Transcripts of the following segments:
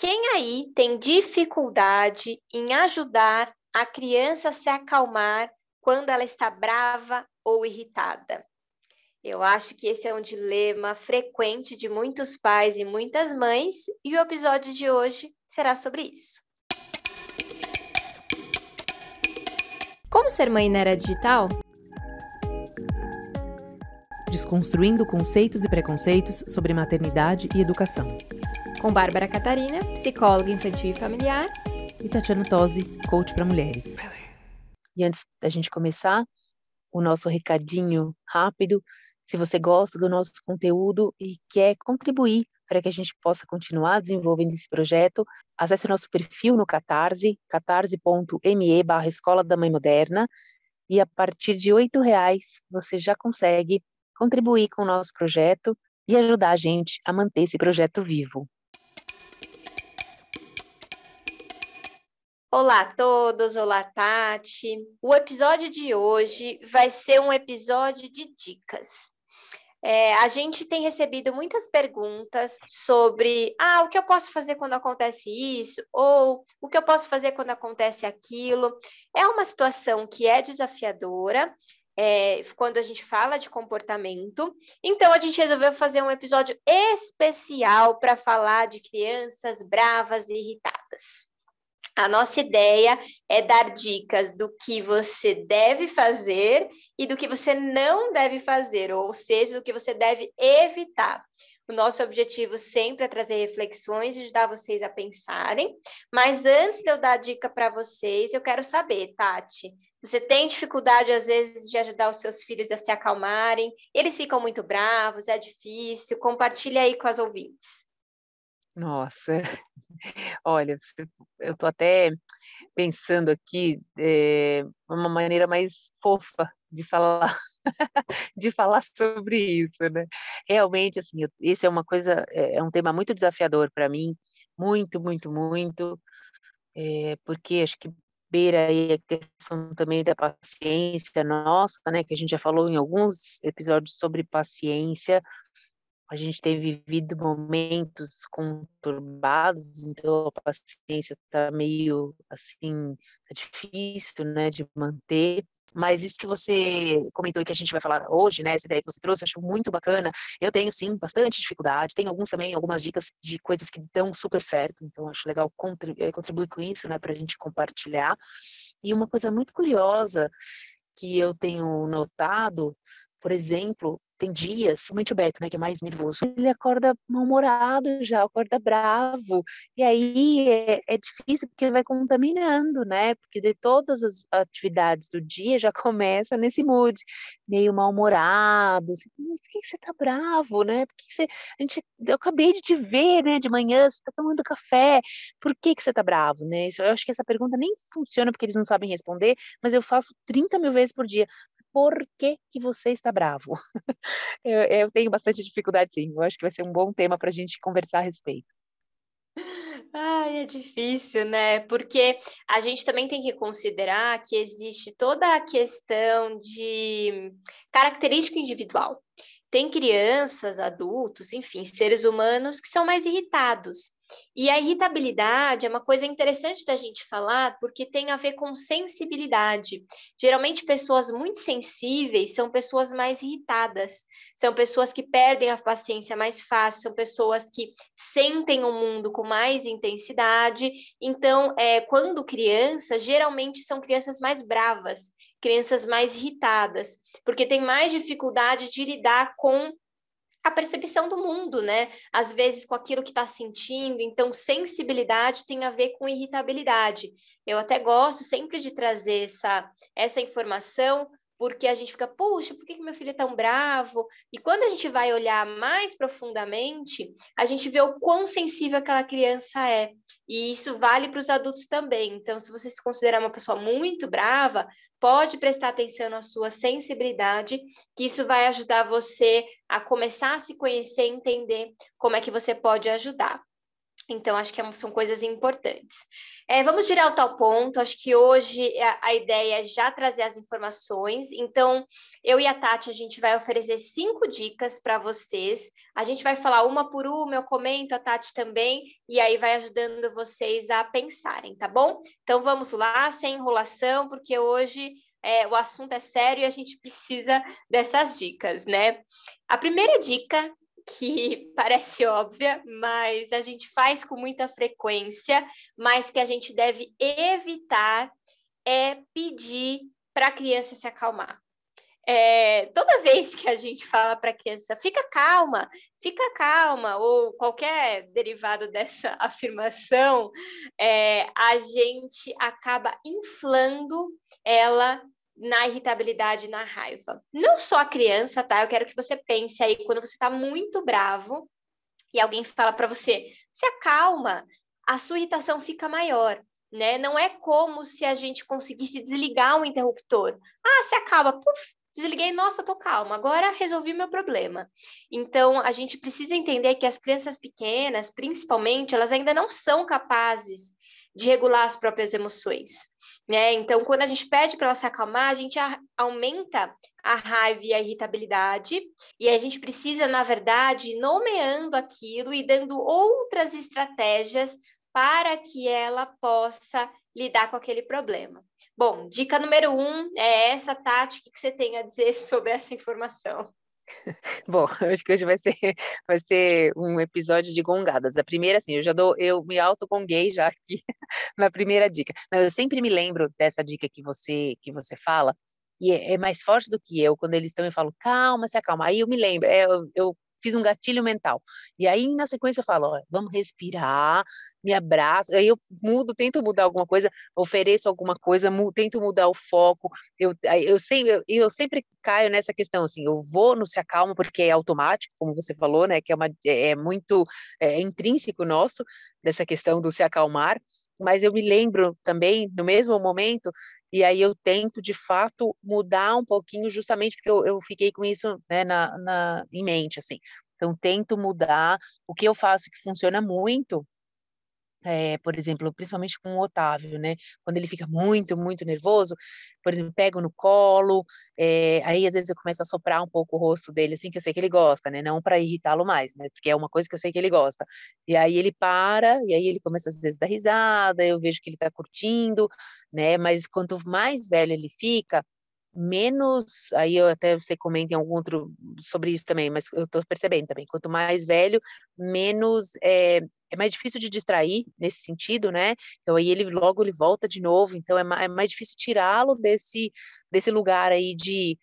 Quem aí tem dificuldade em ajudar a criança a se acalmar quando ela está brava ou irritada? Eu acho que esse é um dilema frequente de muitos pais e muitas mães, e o episódio de hoje será sobre isso. Como ser mãe na era digital? Desconstruindo conceitos e preconceitos sobre maternidade e educação. Com Bárbara Catarina, psicóloga infantil e familiar, e Tatiana Tosi, coach para mulheres. E antes da gente começar, o nosso recadinho rápido. Se você gosta do nosso conteúdo e quer contribuir para que a gente possa continuar desenvolvendo esse projeto, acesse o nosso perfil no Catarse, catarse.me barra Escola da Mãe Moderna, e a partir de R$ reais você já consegue contribuir com o nosso projeto e ajudar a gente a manter esse projeto vivo. Olá a todos, olá Tati. O episódio de hoje vai ser um episódio de dicas. É, a gente tem recebido muitas perguntas sobre ah, o que eu posso fazer quando acontece isso, ou o que eu posso fazer quando acontece aquilo. É uma situação que é desafiadora é, quando a gente fala de comportamento. Então, a gente resolveu fazer um episódio especial para falar de crianças bravas e irritadas. A nossa ideia é dar dicas do que você deve fazer e do que você não deve fazer, ou seja, do que você deve evitar. O nosso objetivo sempre é trazer reflexões e ajudar vocês a pensarem. Mas antes de eu dar a dica para vocês, eu quero saber, Tati, você tem dificuldade às vezes de ajudar os seus filhos a se acalmarem? Eles ficam muito bravos, é difícil? Compartilha aí com as ouvintes. Nossa, olha, eu estou até pensando aqui é, uma maneira mais fofa de falar, de falar sobre isso, né? Realmente, assim, esse é uma coisa, é, é um tema muito desafiador para mim, muito, muito, muito, é, porque acho que beira aí a questão também da paciência nossa, né? Que a gente já falou em alguns episódios sobre paciência, a gente tem vivido momentos conturbados, então a paciência está meio assim, tá difícil, né, de manter. Mas isso que você comentou e que a gente vai falar hoje, né, essa ideia que você trouxe, acho muito bacana. Eu tenho, sim, bastante dificuldade. Tenho alguns também, algumas dicas de coisas que dão super certo. Então, acho legal eh, contribuir com isso, né, para a gente compartilhar. E uma coisa muito curiosa que eu tenho notado, por exemplo, tem dias, somente o Beto, né, que é mais nervoso, ele acorda mal-humorado já, acorda bravo, e aí é, é, difícil porque vai contaminando, né, porque de todas as atividades do dia já começa nesse mood, meio mal-humorado, assim, por que, você tá bravo, né, por que você, a gente, eu acabei de te ver, né, de manhã, você tá tomando café, por que que você tá bravo, né, eu acho que essa pergunta nem funciona porque eles não sabem responder, mas eu faço 30 mil vezes por dia, por que, que você está bravo? eu, eu, tenho bastante dificuldade, sim. Eu acho que vai ser um bom tema para a gente conversar a respeito. Ai, é difícil, né? Porque a gente também tem que considerar que existe toda a questão de característica individual. Tem crianças, adultos, enfim, seres humanos que são mais irritados. E a irritabilidade é uma coisa interessante da gente falar, porque tem a ver com sensibilidade. Geralmente, pessoas muito sensíveis são pessoas mais irritadas, são pessoas que perdem a paciência mais fácil, são pessoas que sentem o mundo com mais intensidade. Então, é, quando crianças, geralmente são crianças mais bravas, crianças mais irritadas, porque tem mais dificuldade de lidar com a percepção do mundo, né? Às vezes com aquilo que está sentindo. Então, sensibilidade tem a ver com irritabilidade. Eu até gosto sempre de trazer essa, essa informação, porque a gente fica, puxa, por que, que meu filho é tão bravo? E quando a gente vai olhar mais profundamente, a gente vê o quão sensível aquela criança é. E isso vale para os adultos também. Então, se você se considerar uma pessoa muito brava, pode prestar atenção na sua sensibilidade, que isso vai ajudar você a começar a se conhecer e entender como é que você pode ajudar. Então, acho que é são coisas importantes. É, vamos direto ao ponto. Acho que hoje a, a, ideia é já trazer as informações. Então, eu e a Tati, a gente vai oferecer cinco dicas para vocês. A gente vai falar uma por uma, eu comento, a Tati também, e aí vai ajudando vocês a pensarem, tá bom? Então, vamos lá, sem enrolação, porque hoje é, o assunto é sério e a gente precisa dessas dicas, né? A primeira dica que parece óbvia, mas a gente faz com muita frequência, mas que a gente deve evitar é pedir para a criança se acalmar. É, toda vez que a gente fala para a criança, fica calma, fica calma, ou qualquer derivado dessa afirmação, é, a gente acaba inflando ela na irritabilidade na raiva. Não só a criança, tá? Eu quero que você pense aí quando você está muito bravo e alguém fala para você, se acalma, a sua irritação fica maior. Né? Não é como se a gente conseguisse desligar um interruptor. Ah, se acalma, puf, desliguei, nossa, tô calma, agora resolvi meu problema. Então, a gente precisa entender que as crianças pequenas, principalmente, elas ainda não são capazes de regular as próprias emoções. Né? Então, quando a gente pede para ela se acalmar, a gente a, aumenta a raiva e a irritabilidade, e a gente precisa, na verdade, nomeando aquilo e dando outras estratégias para que ela possa lidar com aquele problema. Bom, dica número um é essa, Tati, o que você tem a dizer sobre essa informação? Bom, acho que hoje vai ser, vai ser um episódio de gongadas. A primeira, assim, eu já dou, eu me auto-gonguei já aqui na primeira dica. Eu sempre me lembro dessa dica que você, que você fala, e é, é mais forte do que eu, quando eles também falam, calma, se acalma. Aí eu me lembro, é, eu, eu fiz um gatilho mental. E aí, na sequência, eu falo, ó, vamos respirar, me abraço. Aí eu mudo, tento mudar alguma coisa, ofereço alguma coisa, mu tento mudar o foco. Eu, eu, sempre, eu, eu, sempre caio nessa questão, assim, eu vou no se acalma porque é automático, como você falou, né, que é, uma, é, é muito é, é intrínseco nosso, dessa questão do se acalmar, mas eu me lembro também, no mesmo momento, e aí eu tento, de fato, mudar um pouquinho, justamente porque eu, eu fiquei com isso né, na, na, em mente, assim. Então, tento mudar. O que eu faço que funciona muito é, por exemplo, principalmente com o Otávio, né? Quando ele fica muito, muito nervoso, por exemplo, pego no colo, é, aí às vezes eu começo a soprar um pouco o rosto dele, assim, que eu sei que ele gosta, né? Não para irritá-lo mais, né? Porque é uma coisa que eu sei que ele gosta. E aí ele para, e aí ele começa às vezes a dar risada, eu vejo que ele está curtindo, né? Mas quanto mais velho ele fica, menos, aí eu até você comenta em algum outro sobre isso também, mas eu estou percebendo também, quanto mais velho, menos é, é mais difícil de distrair nesse sentido, né? Então aí ele logo ele volta de novo, então é mais, é mais difícil tirá-lo desse desse lugar aí de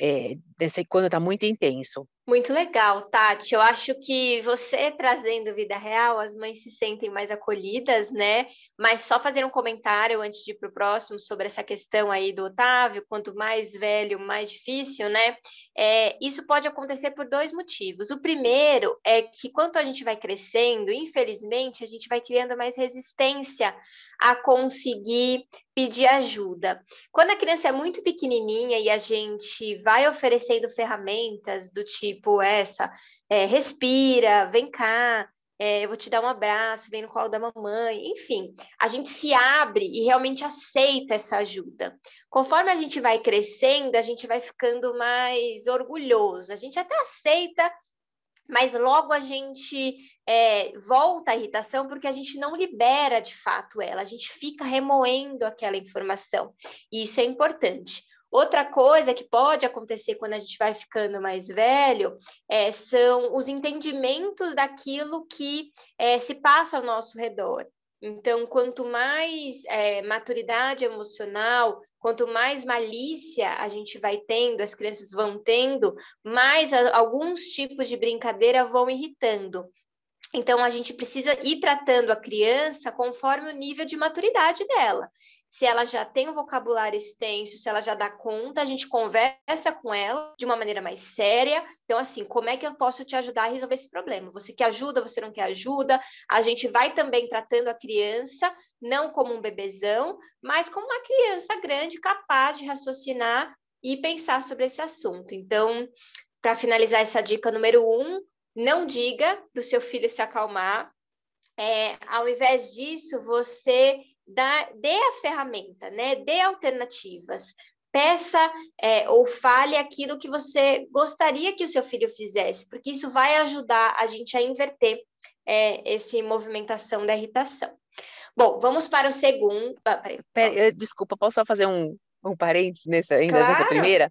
é, desse, quando está muito intenso. Muito legal, Tati. Eu acho que você trazendo vida real, as mães se sentem mais acolhidas, né? Mas só fazer um comentário antes de ir para o próximo sobre essa questão aí do Otávio, quanto mais velho, mais difícil, né? É, isso pode acontecer por dois motivos. O primeiro é que quanto a gente vai crescendo, infelizmente, a gente vai criando mais resistência a conseguir pedir ajuda. Quando a criança é muito pequenininha e a gente vai oferecendo ferramentas do tipo essa, é, respira, vem cá, é, eu vou te dar um abraço, vem no colo da mamãe, enfim, a gente se abre e realmente aceita essa ajuda. Conforme a gente vai crescendo, a gente vai ficando mais orgulhoso, a gente até aceita, mas logo a gente é, volta à irritação porque a gente não libera de fato ela, a gente fica remoendo aquela informação, e isso é importante. Outra coisa que pode acontecer quando a gente vai ficando mais velho é, são os entendimentos daquilo que é, se passa ao nosso redor. Então, quanto mais é, maturidade emocional, quanto mais malícia a gente vai tendo, as crianças vão tendo, mais a, alguns tipos de brincadeira vão irritando. Então, a gente precisa ir tratando a criança conforme o nível de maturidade dela se ela já tem um vocabulário extenso, se ela já dá conta, a gente conversa com ela de uma maneira mais séria. Então, assim, como é que eu posso te ajudar a resolver esse problema? Você quer ajuda, você não quer ajuda? A gente vai também tratando a criança, não como um bebezão, mas como uma criança grande, capaz de raciocinar e pensar sobre esse assunto. Então, para finalizar essa dica número um, não diga para o seu filho se acalmar, é, ao invés disso, você dá, dê a ferramenta, né? Dê alternativas. Peça é, ou fale aquilo que você gostaria que o seu filho fizesse, porque isso vai ajudar a gente a inverter é, essa movimentação da irritação. Bom, vamos para o segundo. Ah, peraí. Pera, desculpa, posso só fazer um, um parênteses nessa, ainda claro. nessa primeira?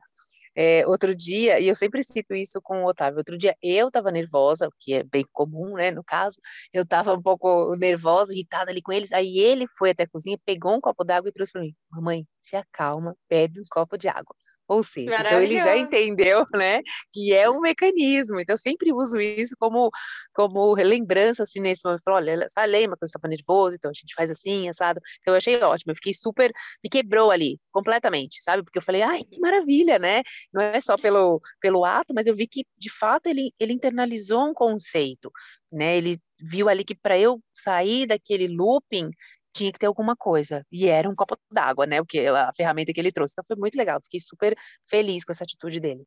É, outro dia, e eu sempre cito isso com o Otávio, outro dia eu estava nervosa, o que é bem comum, né, no caso, eu estava um pouco nervosa, irritada ali com eles, aí ele foi até a cozinha, pegou um copo d'água e trouxe para mim, mamãe, se acalma, bebe um copo de água. Ou seja, então ele já entendeu, né, que é um mecanismo. Então eu sempre uso isso como como lembrança assim nesse momento. Falo, olha, sabe, lembra quando estava nervoso, então a gente faz assim, assado. Então eu achei ótimo. Eu fiquei super, me quebrou ali completamente, sabe? Porque eu falei, ai, que maravilha, né? Não é só pelo pelo ato, mas eu vi que de fato ele ele internalizou um conceito, né? Ele viu ali que para eu sair daquele looping tinha que ter alguma coisa. E era um copo d'água, né? O que a ferramenta que ele trouxe. Então foi muito legal. Fiquei super feliz com essa atitude dele.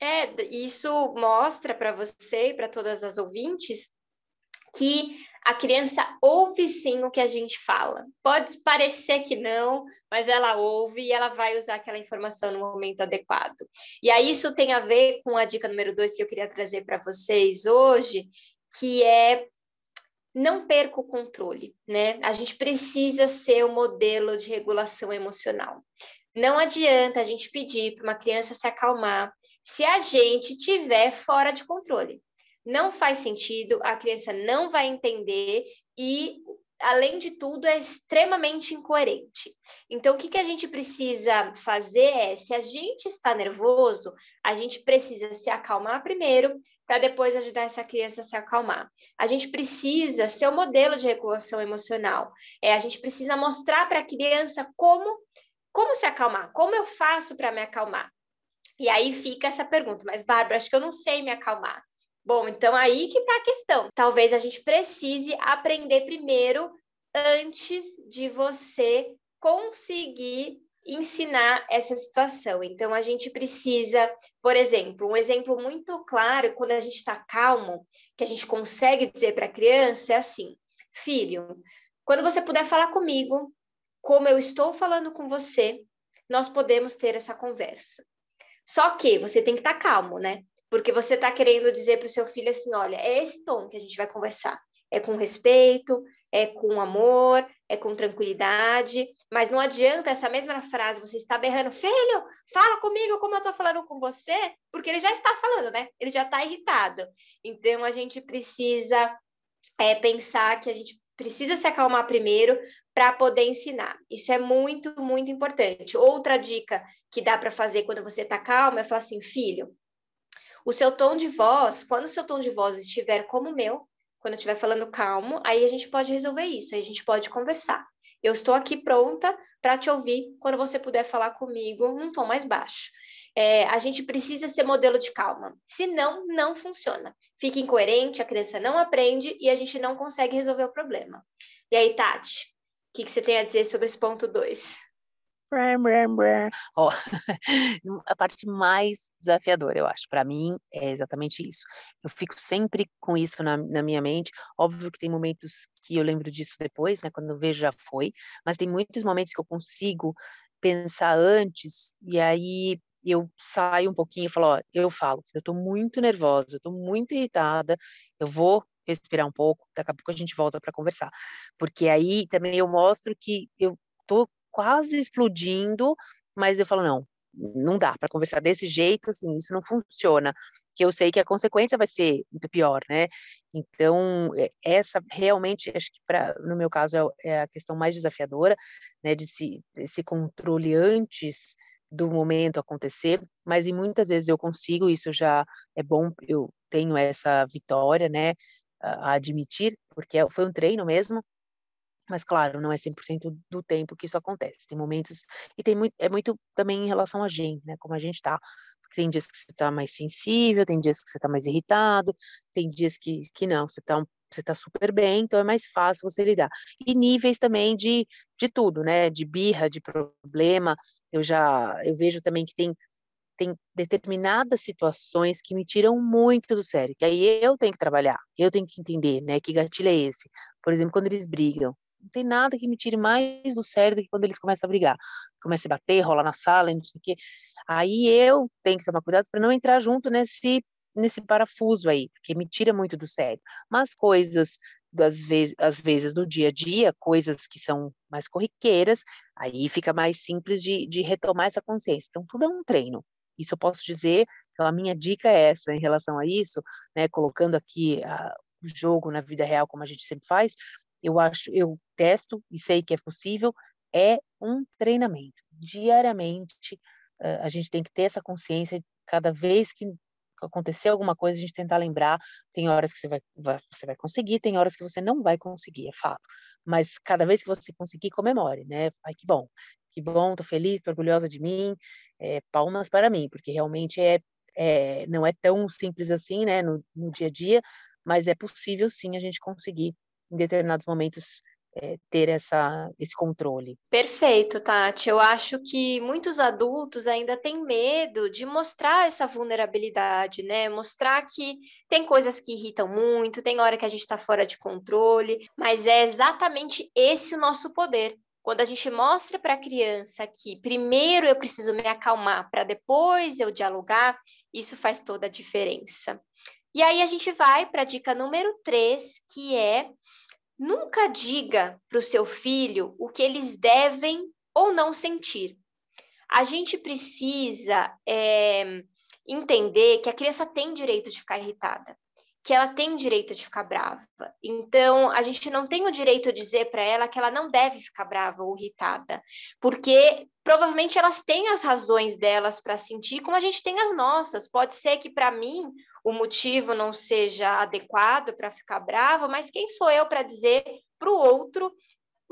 É, isso mostra para você e para todas as ouvintes que a criança ouve sim o que a gente fala. Pode parecer que não, mas ela ouve e ela vai usar aquela informação no momento adequado. E aí isso tem a ver com a dica número dois que eu queria trazer para vocês hoje, que é não perca o controle, né? A gente precisa ser o modelo de regulação emocional. Não adianta a gente pedir para uma criança se acalmar se a gente tiver fora de controle. Não faz sentido, a criança não vai entender e além de tudo, é extremamente incoerente. Então, o que, que a gente precisa fazer é, se a gente está nervoso, a gente precisa se acalmar primeiro, para depois ajudar essa criança a se acalmar. A gente precisa ser o modelo de regulação emocional. É, a gente precisa mostrar para a criança como, como se acalmar, como eu faço para me acalmar. E aí fica essa pergunta, mas Bárbara, acho que eu não sei me acalmar. Bom, então aí que está a questão. Talvez a gente precise aprender primeiro antes de você conseguir ensinar essa situação. Então, a gente precisa, por exemplo, um exemplo muito claro, quando a gente está calmo, que a gente consegue dizer para a criança é assim: filho, quando você puder falar comigo, como eu estou falando com você, nós podemos ter essa conversa. Só que você tem que estar tá calmo, né? Porque você está querendo dizer para o seu filho assim: olha, é esse tom que a gente vai conversar. É com respeito, é com amor, é com tranquilidade, mas não adianta essa mesma frase você está berrando, filho, fala comigo como eu estou falando com você, porque ele já está falando, né? Ele já está irritado. Então a gente precisa é, pensar que a gente precisa se acalmar primeiro para poder ensinar. Isso é muito, muito importante. Outra dica que dá para fazer quando você está calmo é falar assim, filho, o seu tom de voz, quando o seu tom de voz estiver como o meu, quando eu estiver falando calmo, aí a gente pode resolver isso, aí a gente pode conversar. Eu estou aqui pronta para te ouvir quando você puder falar comigo num tom mais baixo. É, a gente precisa ser modelo de calma, senão não funciona. Fica incoerente, a criança não aprende e a gente não consegue resolver o problema. E aí, Tati, o que, que você tem a dizer sobre esse ponto 2? Ó, a parte mais desafiadora, eu acho, para mim é exatamente isso. Eu fico sempre com isso na, na, minha mente. Óbvio que tem momentos que eu lembro disso depois, né? Quando eu vejo já foi, mas tem muitos momentos que eu consigo pensar antes e aí eu saio um pouquinho e falo, ó, eu falo, eu tô muito nervosa, eu tô muito irritada, eu vou respirar um pouco, daqui a pouco a gente volta para conversar. Porque aí também eu mostro que eu tô quase explodindo, mas eu falo, não, não dá para conversar desse jeito, assim, isso não funciona, que eu sei que a consequência vai ser muito pior, né? Então, é, essa realmente, acho que para no meu caso é, é, a questão mais desafiadora, né, de se, esse controle antes do momento acontecer, mas e muitas vezes eu consigo, isso já é bom, eu tenho essa vitória, né, a admitir, porque é, foi um treino mesmo, mas claro, não é 100% do tempo que isso acontece. Tem momentos e tem muito é muito também em relação a gente, né, como a gente tá. Tem dias que você está mais sensível, tem dias que você está mais irritado, tem dias que, que não, você está você tá super bem, então é mais fácil você lidar. E níveis também de, de tudo, né? De birra, de problema. Eu já eu vejo também que tem tem determinadas situações que me tiram muito do sério, que aí eu tenho que trabalhar, eu tenho que entender, né, que gatilho é esse. Por exemplo, quando eles brigam, não tem nada que me tire mais do sério do que quando eles começam a brigar. Começa a bater, rola na sala e não sei o quê. Aí eu tenho que tomar cuidado para não entrar junto nesse nesse parafuso aí, porque me tira muito do sério. Mas coisas das vezes, às vezes do dia a dia, coisas que são mais corriqueiras, aí fica mais simples de, de retomar essa consciência. Então, tudo é um treino. Isso eu posso dizer, então a minha dica é essa em relação a isso, né, colocando aqui a, o jogo na vida real, como a gente sempre faz, eu acho, eu testo e sei que é possível, é um treinamento. Diariamente, a gente tem que ter essa consciência, cada vez que acontecer alguma coisa, a gente tentar lembrar, tem horas que você vai, vai, você vai conseguir, tem horas que você não vai conseguir, é fato. Mas cada vez que você conseguir, comemore, né? Ai, que bom, que bom, tô feliz, tô orgulhosa de mim, é, palmas para mim, porque realmente é, é, não é tão simples assim, né, no, no dia a dia, mas é possível sim a gente conseguir, em determinados momentos, é, ter essa, esse controle. Perfeito, Tati. Eu acho que muitos adultos ainda têm medo de mostrar essa vulnerabilidade, né? Mostrar que tem coisas que irritam muito, tem hora que a gente está fora de controle, mas é exatamente esse o nosso poder. Quando a gente mostra para a criança que primeiro eu preciso me acalmar para depois eu dialogar, isso faz toda a diferença. E aí a gente vai para a dica número 3, que é nunca diga para o seu filho o que eles devem ou não sentir. A gente precisa é, entender que a criança tem direito de ficar irritada que ela tem direito de ficar brava. Então, a gente não tem o direito de dizer para ela que ela não deve ficar brava ou irritada, porque provavelmente elas têm as razões delas para sentir, como a gente tem as nossas. Pode ser que para mim o motivo não seja adequado para ficar brava, mas quem sou eu para dizer para o outro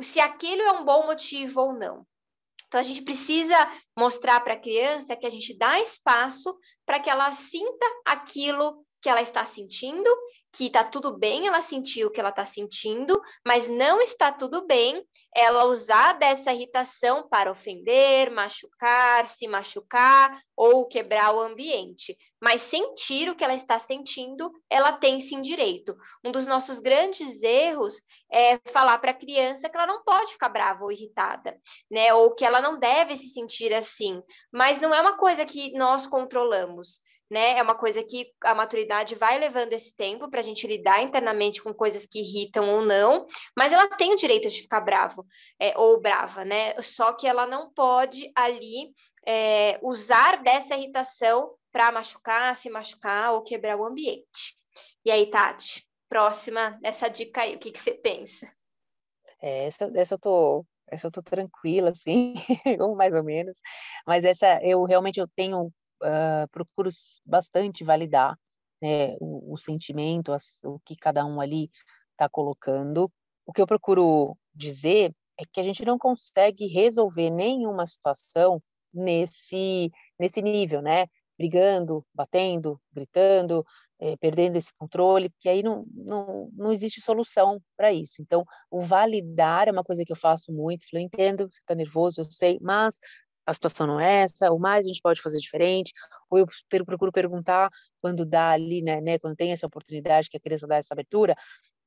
se aquilo é um bom motivo ou não? Então, a gente precisa mostrar para a criança que a gente dá espaço para que ela sinta aquilo que ela está sentindo, que está tudo bem ela sentir o que ela está sentindo, mas não está tudo bem ela usar dessa irritação para ofender, machucar, se machucar ou quebrar o ambiente. Mas sentir o que ela está sentindo, ela tem sim direito. Um dos nossos grandes erros é falar para a criança que ela não pode ficar brava ou irritada, né? Ou que ela não deve se sentir assim. Mas não é uma coisa que nós controlamos né? É uma coisa que a maturidade vai levando esse tempo para a gente lidar internamente com coisas que irritam ou não, mas ela tem o direito de ficar bravo é, ou brava, né? Só que ela não pode ali é, usar dessa irritação para machucar, se machucar ou quebrar o ambiente. E aí, Tati, próxima dessa dica aí, o que, que você pensa? É, essa, essa eu tô essa eu tô tranquila, assim, ou mais ou menos, mas essa eu realmente eu tenho uh, procuro bastante validar né, o, o sentimento, as, o que cada um ali está colocando. O que eu procuro dizer é que a gente não consegue resolver nenhuma situação nesse, nesse nível, né? Brigando, batendo, gritando, é, perdendo esse controle, porque aí não, não, não existe solução para isso. Então, o validar é uma coisa que eu faço muito. Eu entendo, você está nervoso, eu sei, mas a situação não é essa, o mais a gente pode fazer diferente, ou eu procuro perguntar quando dá ali, né, né, quando tem essa oportunidade que a criança dá essa abertura,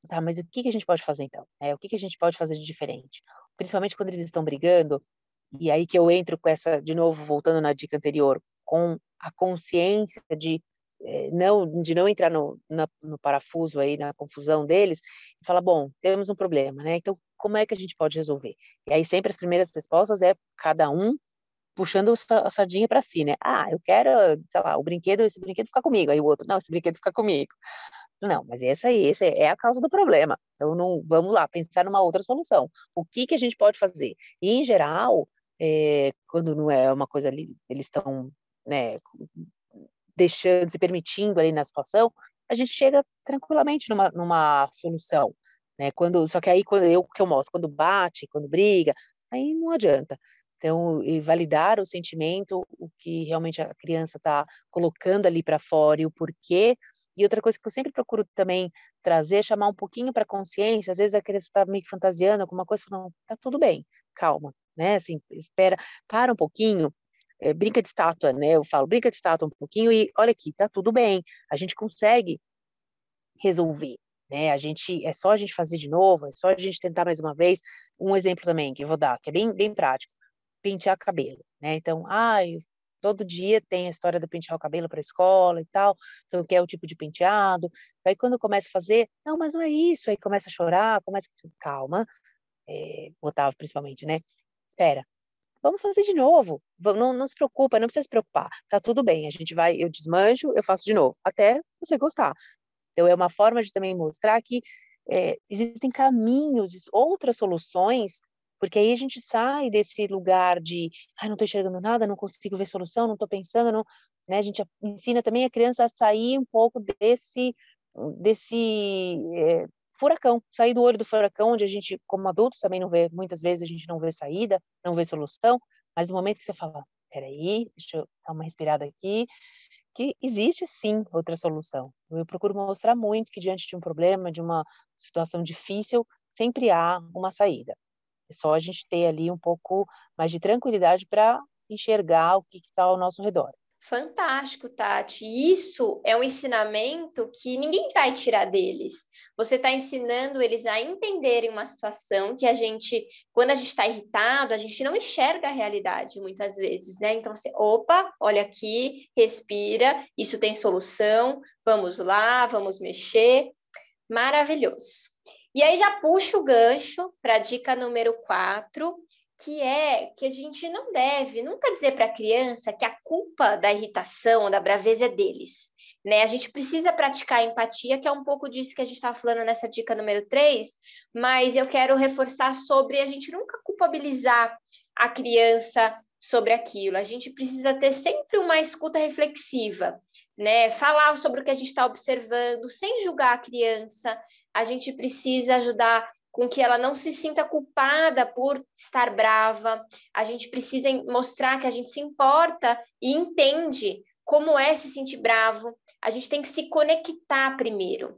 tá, mas o que, que a gente pode fazer então? É, o que, que a gente pode fazer de diferente? Principalmente quando eles estão brigando, e aí que eu entro com essa, de novo, voltando na dica anterior, com a consciência de é, não de não entrar no, na, no parafuso aí na confusão deles e bom temos um problema né então como é que a gente pode resolver e aí sempre as primeiras respostas é cada um puxando a sardinha para si, né? Ah, eu quero, sei lá, o brinquedo, esse brinquedo ficar comigo. Aí o outro, não, esse brinquedo fica comigo. Não, mas essa aí, essa é a causa do problema. Então, não, vamos lá, pensar numa outra solução. O que que a gente pode fazer? E, em geral, é, quando não é uma coisa ali, eles estão, né, deixando, se permitindo ali na situação, a gente chega tranquilamente numa, numa solução, né? Quando, só que aí, quando eu, que eu mostro, quando bate, quando briga, aí não adianta. Então, e validar o sentimento, o que realmente a criança está colocando ali para fora e o porquê. E outra coisa que eu sempre procuro também trazer, chamar um pouquinho para consciência. Às vezes a criança está meio que fantasiando alguma coisa, não, tá tudo bem, calma, né? Assim, espera, para um pouquinho. é, brinca de estátua, né? Eu falo, brinca de estátua um pouquinho e olha aqui, tá tudo bem, a gente consegue resolver, né? A gente, é só a gente fazer de novo, é só a gente tentar mais uma vez. Um exemplo também que eu vou dar, que é bem, bem prático, pentear cabelo, né? Então, ai, todo dia tem a história do pentear o cabelo para a escola e tal, então quer o tipo de penteado. Aí quando começa a fazer, não, mas não é isso, aí começa a chorar, começa, calma, é, Otávio principalmente, né? Espera, vamos fazer de novo. Não, não se preocupa, não precisa se preocupar. Tá tudo bem, a gente vai, eu desmancho, eu faço de novo, até você gostar. Então, é uma forma de também mostrar que é, existem caminhos, outras soluções, porque aí a gente sai desse lugar de, ai, não estou enxergando nada, não consigo ver solução, não estou pensando, não, né? A gente ensina também a criança a sair um pouco desse, desse é, furacão, sair do olho do furacão, onde a gente, como adultos, também não vê, muitas vezes a gente não vê saída, não vê solução, mas no momento que você fala, peraí, deixa eu dar uma respirada aqui, que existe sim outra solução. Eu procuro mostrar muito que diante de um problema, de uma situação difícil, sempre há uma saída. É só a gente ter ali um pouco mais de tranquilidade para enxergar o que está ao nosso redor. Fantástico, Tati. Isso é um ensinamento que ninguém vai tirar deles. Você está ensinando eles a entenderem uma situação que a gente, quando a gente está irritado, a gente não enxerga a realidade muitas vezes, né? Então você, opa, olha aqui, respira, isso tem solução, vamos lá, vamos mexer. Maravilhoso. E aí já puxa o gancho para a dica número 4, que é que a gente não deve nunca dizer para a criança que a culpa da irritação, da braveza é deles. Né? A gente precisa praticar a empatia, que é um pouco disso que a gente estava falando nessa dica número 3, mas eu quero reforçar sobre a gente nunca culpabilizar a criança sobre aquilo. A gente precisa ter sempre uma escuta reflexiva, né? Falar sobre o que a gente está observando, sem julgar a criança. A gente precisa ajudar com que ela não se sinta culpada por estar brava. A gente precisa mostrar que a gente se importa e entende como é se sentir bravo. A gente tem que se conectar primeiro.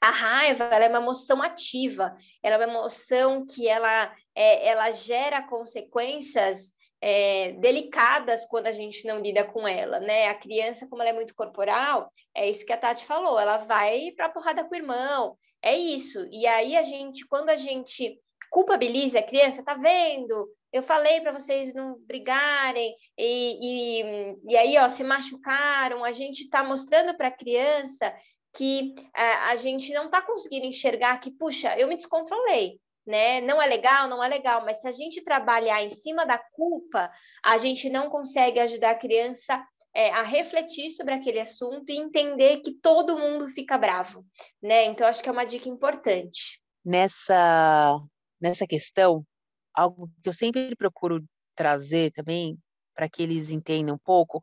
A raiva é uma emoção ativa, ela é uma emoção que ela, é, ela gera consequências é, delicadas quando a gente não lida com ela, né? A criança, como ela é muito corporal, é isso que a Tati falou, ela vai para porrada com o irmão, é isso. E aí a gente, quando a gente culpabiliza a criança, tá vendo? Eu falei para vocês não brigarem, e, e, e, aí, ó, se machucaram. A gente está mostrando para a criança que a, a gente não está conseguindo enxergar que, puxa, eu me descontrolei, né? Não é legal, não é legal, mas se a gente trabalhar em cima da culpa, a gente não consegue ajudar a criança é, a refletir sobre aquele assunto e entender que todo mundo fica bravo, né? Então, acho que é uma dica importante. Nessa, nessa questão, algo que eu sempre procuro trazer também, para que eles entendam um pouco,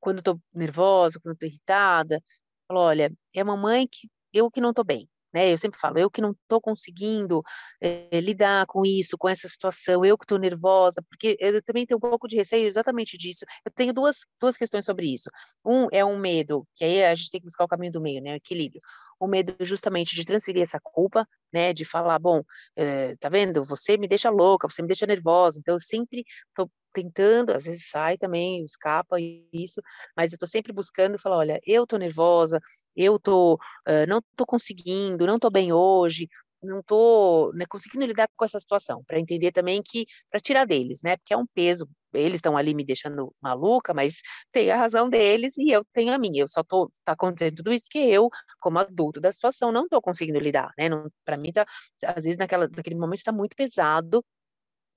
quando eu estou nervosa, quando eu estou irritada, falo, olha, é a mamãe que eu que não estou bem, né? Eu sempre falo, eu que não estou conseguindo é, lidar com isso, com essa situação, eu que estou nervosa, porque eu também tenho um pouco de receio exatamente disso. Eu tenho duas, duas questões sobre isso. Um é um medo, que aí a gente tem que buscar o caminho do meio, né? O equilíbrio. O medo justamente de transferir essa culpa, né? De falar, bom, é, tá vendo? Você me deixa louca, você me deixa nervosa, então eu sempre estou tentando, às vezes sai também, escapa isso, mas eu estou sempre buscando falar, olha, eu estou nervosa, eu tô, uh, não estou conseguindo, não estou bem hoje, não estou né, conseguindo lidar com essa situação, para entender também que, para tirar deles, né, porque é um peso, eles estão ali me deixando maluca, mas tem a razão deles e eu tenho a minha, eu só estou, tá acontecendo tudo isso porque eu, como adulto da situação, não estou conseguindo lidar, né, para mim tá, às vezes naquela, naquele momento está muito pesado,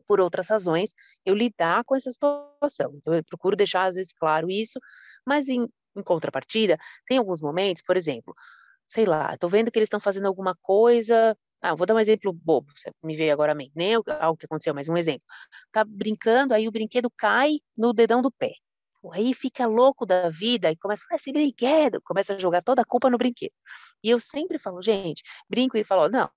por outras razões, eu lidar com essa situação. Então, eu procuro deixar, às vezes, claro isso, mas em, em contrapartida, tem alguns momentos, por exemplo, sei lá, estou vendo que eles estão fazendo alguma coisa. Ah, vou dar um exemplo bobo, me veio agora a mente, nem algo que aconteceu, mas um exemplo. Tá brincando, aí o brinquedo cai no dedão do pé. Aí fica louco da vida e começa a esse brinquedo, começa a jogar toda a culpa no brinquedo. E eu sempre falo, gente, brinco e falo, não,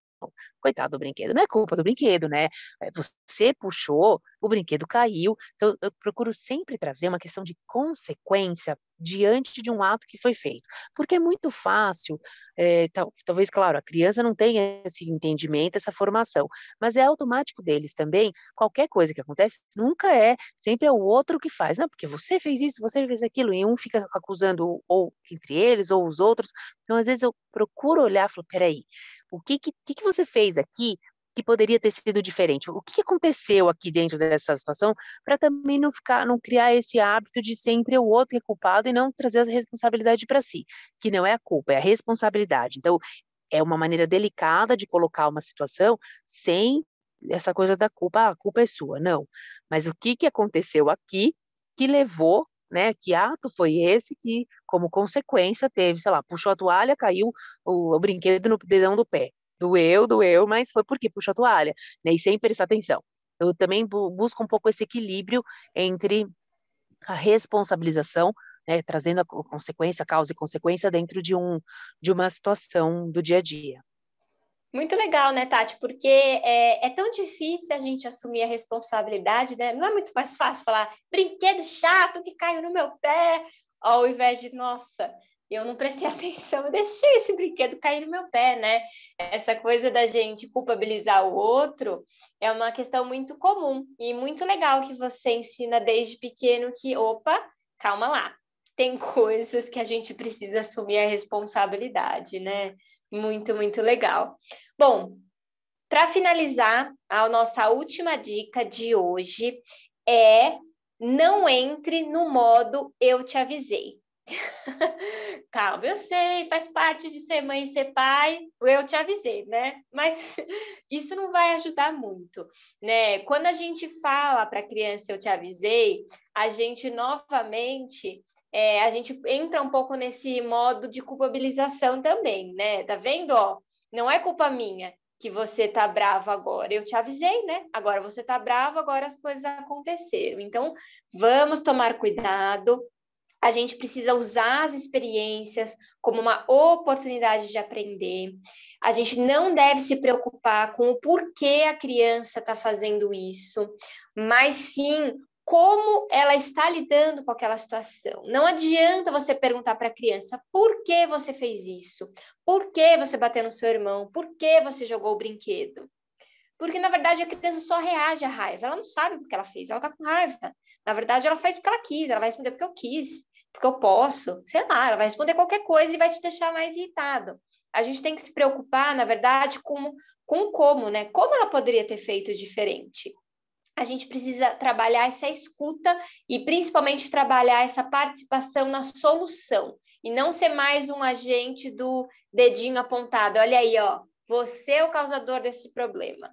coitado do brinquedo, não é culpa do brinquedo, né? É, você puxou, o brinquedo caiu. Então, eu procuro sempre trazer uma questão de consequência diante de um ato que foi feito. Porque é muito fácil, é, tal, talvez, claro, a criança não tenha esse entendimento, essa formação, mas é automático deles também. Qualquer coisa que acontece nunca é, sempre é o outro que faz. Não, porque você fez isso, você fez aquilo, e um fica acusando ou entre eles ou os outros. Então, às vezes, eu procuro olhar e falo, peraí, o que, que, que você fez aqui que poderia ter sido diferente? O que aconteceu aqui dentro dessa situação para também não ficar, não criar esse hábito de sempre o outro é culpado e não trazer a responsabilidade para si, que não é a culpa, é a responsabilidade. Então, é uma maneira delicada de colocar uma situação sem essa coisa da culpa, ah, a culpa é sua, não. Mas o que, que aconteceu aqui que levou, né, que ato foi esse que, como consequência, teve, sei lá, puxou a toalha, caiu o, o brinquedo no dedão do pé doeu, doeu, mas foi porque puxou a toalha, né? E sem prestar atenção. Eu também busco um pouco esse equilíbrio entre a responsabilização, né, trazendo a consequência, causa e consequência dentro de, um, de uma situação do dia a dia. Muito legal, né, Tati? Porque é, é, tão difícil a gente assumir a responsabilidade, né? Não é muito mais fácil falar brinquedo chato que caiu no meu pé, ao invés de, nossa, eu não prestei atenção, eu deixei esse brinquedo cair no meu pé, né? Essa coisa da gente culpabilizar o outro é uma questão muito comum e muito legal que você ensina desde pequeno que, opa, calma lá, tem coisas que a gente precisa assumir a responsabilidade, né? Muito, muito legal. Bom, para finalizar, a nossa última dica de hoje é não entre no modo eu te avisei. Calma, eu sei, faz parte de ser mãe e ser pai, eu te avisei, né? Mas isso não vai ajudar muito, né? Quando a gente fala para a criança eu te avisei, a gente novamente é, a gente entra um pouco nesse modo de culpabilização também, né? Tá vendo? Ó, não é culpa minha que você tá bravo agora. Eu te avisei, né? Agora você tá bravo, agora as coisas aconteceram. Então, vamos tomar cuidado, a gente precisa usar as experiências como uma oportunidade de aprender. A gente não deve se preocupar com o porquê a criança está fazendo isso, mas sim como ela está lidando com aquela situação. Não adianta você perguntar para a criança por que você fez isso, por que você bateu no seu irmão, por que você jogou o brinquedo. Porque, na verdade, a criança só reage à raiva. Ela não sabe o que ela fez, ela está com raiva. Na verdade, ela faz porque ela quis, ela vai responder porque eu quis porque eu posso, sei lá, ela vai responder qualquer coisa e vai te deixar mais irritado. A gente tem que se preocupar, na verdade, com, com como, né? Como ela poderia ter feito diferente? A gente precisa trabalhar essa escuta e principalmente trabalhar essa participação na solução e não ser mais um agente do dedinho apontado. Olha aí, ó, você é o causador desse problema.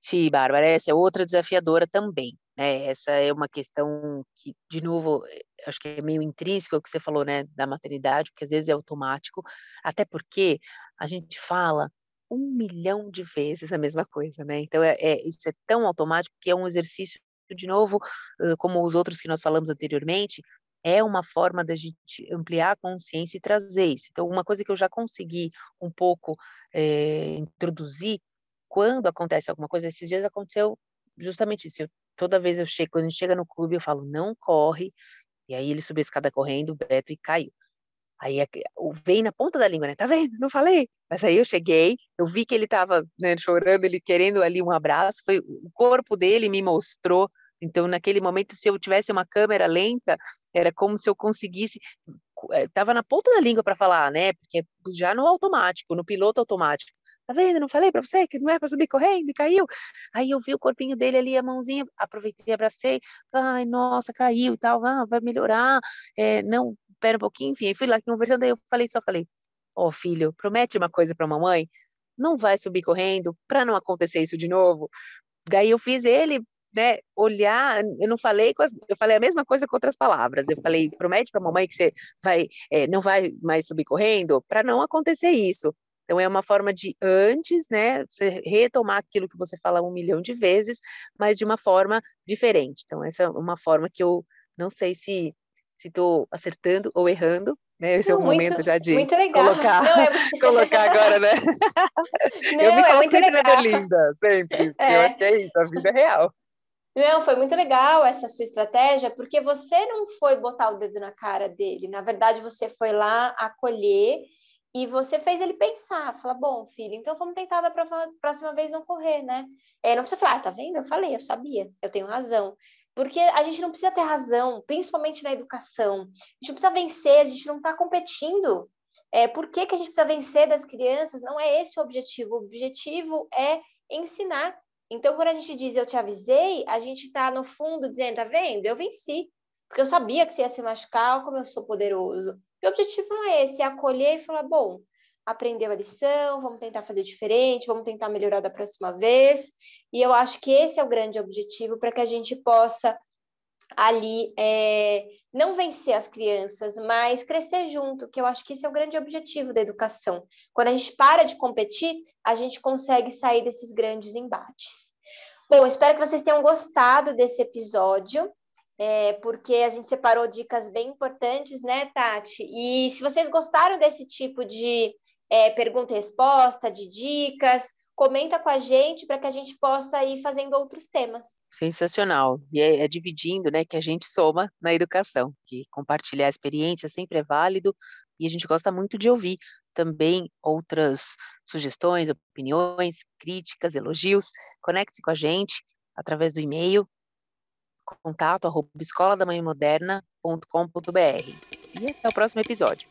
Sim, Bárbara, essa é outra desafiadora também. Né? Essa é uma questão que, de novo, acho que é meio intrínseco o que você falou, né, da maternidade, porque às vezes é automático, até porque a gente fala um milhão de vezes a mesma coisa, né? Então, é, é isso é tão automático que é um exercício, de novo, como os outros que nós falamos anteriormente, é uma forma da gente ampliar a consciência e trazer isso. Então, uma coisa que eu já consegui um pouco é, introduzir, quando acontece alguma coisa, esses dias aconteceu justamente isso. Eu, toda vez eu chego, quando a gente chega no clube, eu falo, não corre, e aí ele subiu a escada correndo, o Beto, e caiu. Aí veio na ponta da língua, né? Tá vendo? Não falei. Mas aí eu cheguei, eu vi que ele tava né, chorando, ele querendo ali um abraço, foi o corpo dele me mostrou. Então, naquele momento, se eu tivesse uma câmera lenta, era como se eu conseguisse. Estava na ponta da língua para falar, né? Porque já no automático, no piloto automático. Tá vendo? Não falei para você que não é para subir correndo e caiu. Aí eu vi o corpinho dele ali, a mãozinha, aproveitei, abracei. Ai, nossa, caiu e tal. Ah, vai melhorar. É, não, espera um pouquinho. Enfim, fui lá conversando. Aí eu falei, só falei: Ó, oh, filho, promete uma coisa para mamãe. Não vai subir correndo para não acontecer isso de novo. Daí eu fiz ele né, olhar, eu não falei, as, eu falei a mesma coisa com outras palavras. Eu falei, promete para mamãe que você vai, é, não vai mais subir correndo, para não acontecer isso. Então, é uma forma de antes, né, você retomar aquilo que você fala um milhão de vezes, mas de uma forma diferente. Então, essa é uma forma que eu não sei se estou acertando ou errando, né? Esse não, é o momento já de colocar, não, é... colocar agora, né? Não, eu me é coloco sempre legal. na Berlinda, sempre. É. Eu acho que é isso, a vida é real. Não, foi muito legal essa sua estratégia, porque você não foi botar o dedo na cara dele. Na verdade, você foi lá acolher e você fez ele pensar, falar, bom, filho, então vamos tentar da próxima vez não correr, né? É, não precisa falar, ah, tá vendo? Eu falei, eu sabia, eu tenho razão. Porque a gente não precisa ter razão, principalmente na educação. A gente não precisa vencer, a gente não está competindo. É, por que, que a gente precisa vencer das crianças? Não é esse o objetivo. O objetivo é ensinar. Então, quando a gente diz eu te avisei, a gente está, no fundo, dizendo, tá vendo? Eu venci. Porque eu sabia que você ia se machucar, como eu sou poderoso. E o objetivo não é esse, é acolher e falar, bom, aprendeu a lição, vamos tentar fazer diferente, vamos tentar melhorar da próxima vez. E eu acho que esse é o grande objetivo para que a gente possa ali é, não vencer as crianças, mas crescer junto, que eu acho que esse é o grande objetivo da educação. Quando a gente para de competir, a gente consegue sair desses grandes embates. Bom, espero que vocês tenham gostado desse episódio é, porque a gente separou dicas bem importantes, né, Tati? E se vocês gostaram desse tipo de é, pergunta e resposta, de dicas, comenta com a gente para que a gente possa ir fazendo outros temas. Sensacional. E é, é, dividindo, né, que a gente soma na educação, que compartilhar a experiência sempre é válido e a gente gosta muito de ouvir também outras sugestões, opiniões, críticas, elogios. Conecte com a gente através do e-mail contato arroba escola da mãe moderna.com.br. E até o próximo episódio.